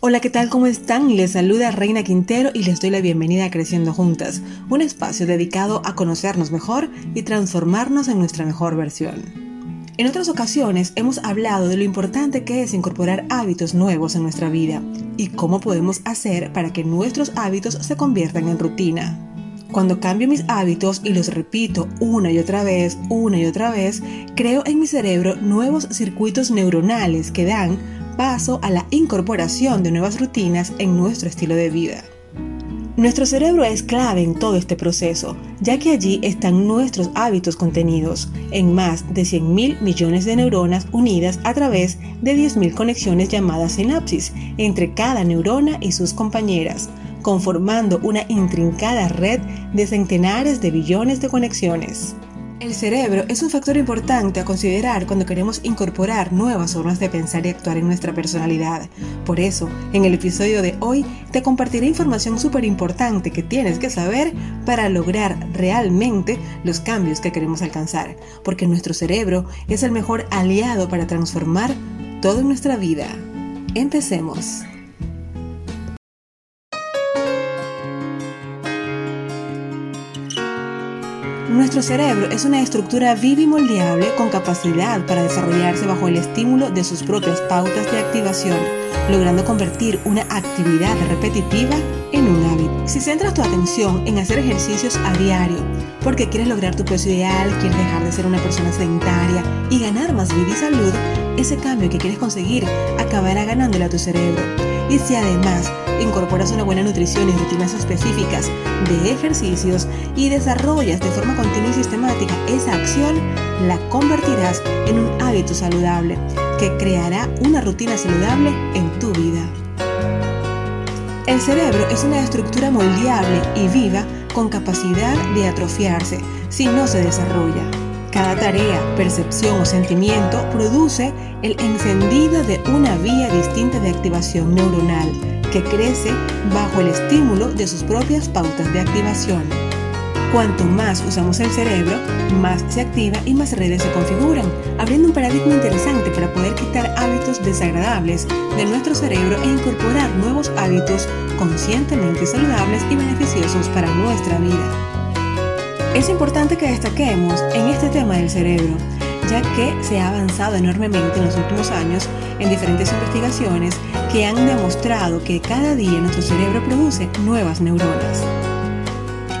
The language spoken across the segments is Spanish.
Hola, ¿qué tal? ¿Cómo están? Les saluda Reina Quintero y les doy la bienvenida a Creciendo Juntas, un espacio dedicado a conocernos mejor y transformarnos en nuestra mejor versión. En otras ocasiones hemos hablado de lo importante que es incorporar hábitos nuevos en nuestra vida y cómo podemos hacer para que nuestros hábitos se conviertan en rutina. Cuando cambio mis hábitos y los repito una y otra vez, una y otra vez, creo en mi cerebro nuevos circuitos neuronales que dan paso a la incorporación de nuevas rutinas en nuestro estilo de vida. Nuestro cerebro es clave en todo este proceso, ya que allí están nuestros hábitos contenidos, en más de 100 mil millones de neuronas unidas a través de 10.000 conexiones llamadas sinapsis entre cada neurona y sus compañeras, conformando una intrincada red de centenares de billones de conexiones. El cerebro es un factor importante a considerar cuando queremos incorporar nuevas formas de pensar y actuar en nuestra personalidad. Por eso, en el episodio de hoy te compartiré información súper importante que tienes que saber para lograr realmente los cambios que queremos alcanzar, porque nuestro cerebro es el mejor aliado para transformar toda nuestra vida. Empecemos. Nuestro cerebro es una estructura viva y moldeable con capacidad para desarrollarse bajo el estímulo de sus propias pautas de activación, logrando convertir una actividad repetitiva en un hábito. Si centras tu atención en hacer ejercicios a diario, porque quieres lograr tu peso ideal, quieres dejar de ser una persona sedentaria y ganar más vida y salud, ese cambio que quieres conseguir acabará ganándole a tu cerebro. Y si además incorporas una buena nutrición y rutinas específicas de ejercicios y desarrollas de forma continua y sistemática esa acción, la convertirás en un hábito saludable que creará una rutina saludable en tu vida. El cerebro es una estructura moldeable y viva con capacidad de atrofiarse si no se desarrolla. Cada tarea, percepción o sentimiento produce el encendido de una vía distinta de activación neuronal que crece bajo el estímulo de sus propias pautas de activación. Cuanto más usamos el cerebro, más se activa y más redes se configuran, abriendo un paradigma interesante para poder quitar hábitos desagradables de nuestro cerebro e incorporar nuevos hábitos conscientemente saludables y beneficiosos para nuestra vida. Es importante que destaquemos en este tema del cerebro, ya que se ha avanzado enormemente en los últimos años en diferentes investigaciones que han demostrado que cada día nuestro cerebro produce nuevas neuronas.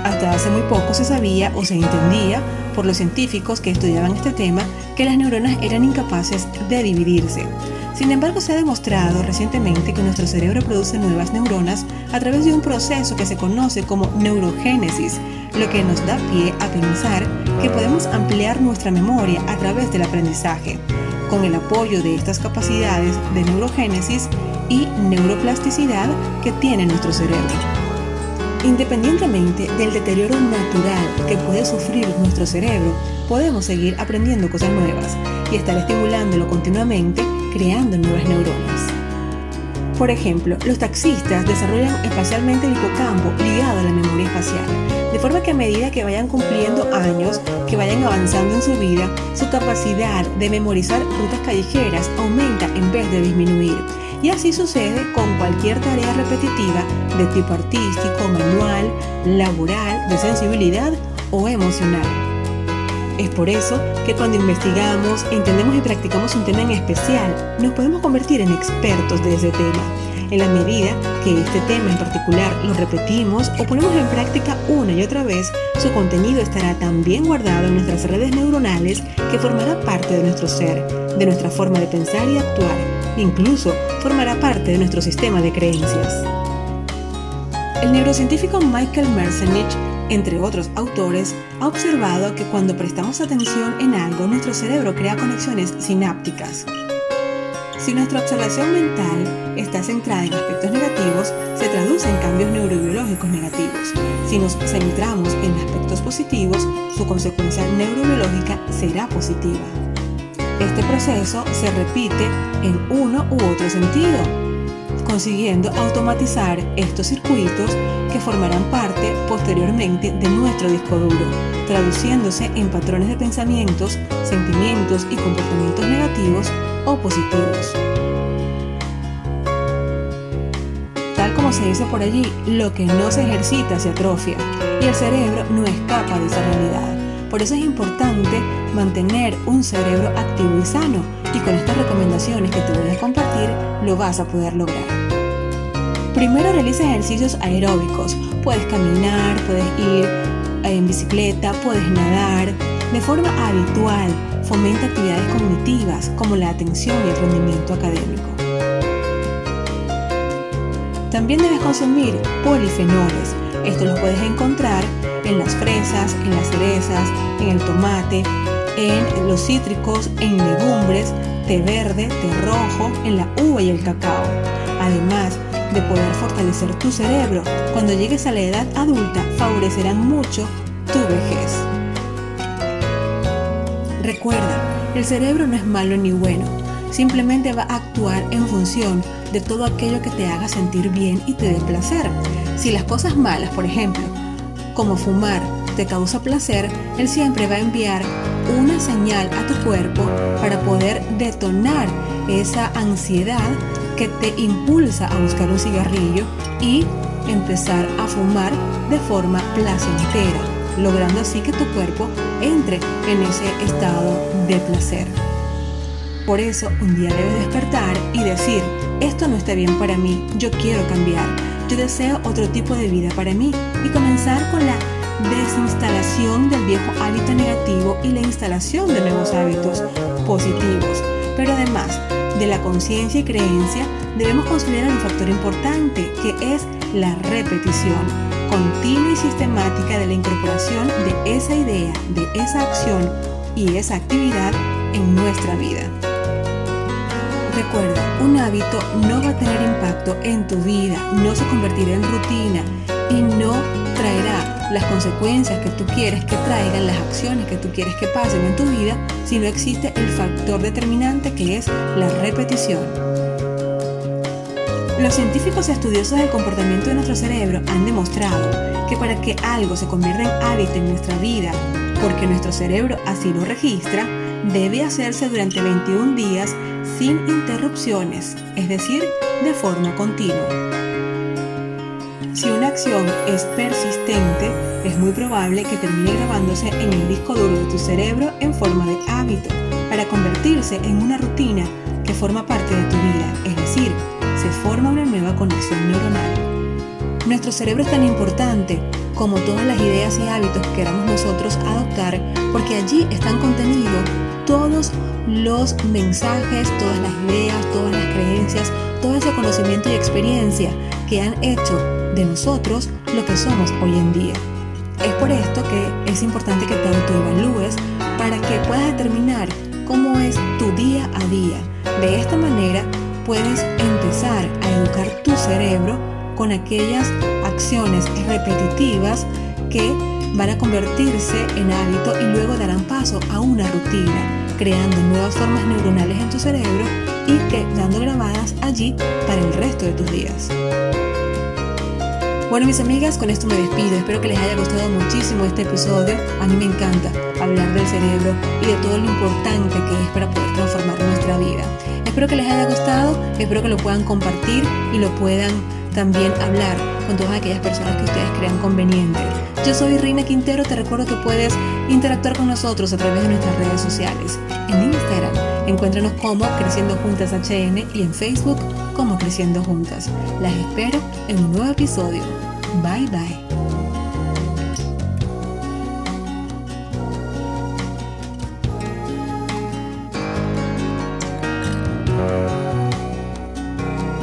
Hasta hace muy poco se sabía o se entendía por los científicos que estudiaban este tema que las neuronas eran incapaces de dividirse. Sin embargo, se ha demostrado recientemente que nuestro cerebro produce nuevas neuronas a través de un proceso que se conoce como neurogénesis, lo que nos da pie a pensar que podemos ampliar nuestra memoria a través del aprendizaje, con el apoyo de estas capacidades de neurogénesis y neuroplasticidad que tiene nuestro cerebro. Independientemente del deterioro natural que puede sufrir nuestro cerebro, podemos seguir aprendiendo cosas nuevas y estar estimulándolo continuamente, creando nuevas neuronas. Por ejemplo, los taxistas desarrollan espacialmente el hipocampo ligado a la memoria espacial, de forma que a medida que vayan cumpliendo años, que vayan avanzando en su vida, su capacidad de memorizar rutas callejeras aumenta en vez de disminuir. Y así sucede con cualquier tarea repetitiva de tipo artístico, manual, laboral, de sensibilidad o emocional. Es por eso que cuando investigamos, entendemos y practicamos un tema en especial, nos podemos convertir en expertos de ese tema en la medida que este tema en particular lo repetimos o ponemos en práctica una y otra vez, su contenido estará tan bien guardado en nuestras redes neuronales que formará parte de nuestro ser, de nuestra forma de pensar y actuar, incluso formará parte de nuestro sistema de creencias. El neurocientífico Michael Merzenich entre otros autores, ha observado que cuando prestamos atención en algo, nuestro cerebro crea conexiones sinápticas, si nuestra observación mental está centrada en aspectos negativos, se traduce en cambios neurobiológicos negativos. Si nos centramos en aspectos positivos, su consecuencia neurobiológica será positiva. Este proceso se repite en uno u otro sentido, consiguiendo automatizar estos circuitos que formarán parte posteriormente de nuestro disco duro, traduciéndose en patrones de pensamientos, sentimientos y comportamientos negativos o positivos. como se dice por allí, lo que no se ejercita se atrofia y el cerebro no escapa de esa realidad. Por eso es importante mantener un cerebro activo y sano y con estas recomendaciones que te voy a compartir lo vas a poder lograr. Primero realiza ejercicios aeróbicos. Puedes caminar, puedes ir eh, en bicicleta, puedes nadar. De forma habitual, fomenta actividades cognitivas como la atención y el rendimiento académico. También debes consumir polifenoles. Esto lo puedes encontrar en las fresas, en las cerezas, en el tomate, en los cítricos, en legumbres, té verde, té rojo, en la uva y el cacao. Además de poder fortalecer tu cerebro, cuando llegues a la edad adulta favorecerán mucho tu vejez. Recuerda, el cerebro no es malo ni bueno, simplemente va a actuar en función de todo aquello que te haga sentir bien y te dé placer. Si las cosas malas, por ejemplo, como fumar, te causa placer, él siempre va a enviar una señal a tu cuerpo para poder detonar esa ansiedad que te impulsa a buscar un cigarrillo y empezar a fumar de forma placentera, logrando así que tu cuerpo entre en ese estado de placer. Por eso un día debes despertar y decir, esto no está bien para mí, yo quiero cambiar, yo deseo otro tipo de vida para mí y comenzar con la desinstalación del viejo hábito negativo y la instalación de nuevos hábitos positivos. Pero además de la conciencia y creencia, debemos considerar un factor importante que es la repetición continua y sistemática de la incorporación de esa idea, de esa acción y esa actividad en nuestra vida. Recuerda, un hábito no va a tener impacto en tu vida, no se convertirá en rutina y no traerá las consecuencias que tú quieres que traigan, las acciones que tú quieres que pasen en tu vida, si no existe el factor determinante que es la repetición. Los científicos estudiosos del comportamiento de nuestro cerebro han demostrado que para que algo se convierta en hábito en nuestra vida, porque nuestro cerebro así lo registra, debe hacerse durante 21 días sin interrupciones, es decir, de forma continua. Acción es persistente, es muy probable que termine grabándose en el disco duro de tu cerebro en forma de hábito, para convertirse en una rutina que forma parte de tu vida, es decir, se forma una nueva conexión neuronal. Nuestro cerebro es tan importante como todas las ideas y hábitos que queramos nosotros adoptar, porque allí están contenidos todos los mensajes, todas las ideas, todas las creencias, todo ese conocimiento y experiencia que han hecho de nosotros lo que somos hoy en día. Es por esto que es importante que te autoevalúes para que puedas determinar cómo es tu día a día. De esta manera puedes empezar a educar tu cerebro con aquellas acciones repetitivas que van a convertirse en hábito y luego darán paso a una rutina creando nuevas formas neuronales en tu cerebro y quedando grabadas allí para el resto de tus días. Bueno mis amigas, con esto me despido. Espero que les haya gustado muchísimo este episodio. A mí me encanta hablar del cerebro y de todo lo importante que es para poder transformar nuestra vida. Espero que les haya gustado, espero que lo puedan compartir y lo puedan también hablar con todas aquellas personas que ustedes crean conveniente. Yo soy Reina Quintero, te recuerdo que puedes interactuar con nosotros a través de nuestras redes sociales. En encuéntranos como Creciendo Juntas HN y en Facebook como Creciendo Juntas. Las espero en un nuevo episodio. Bye bye.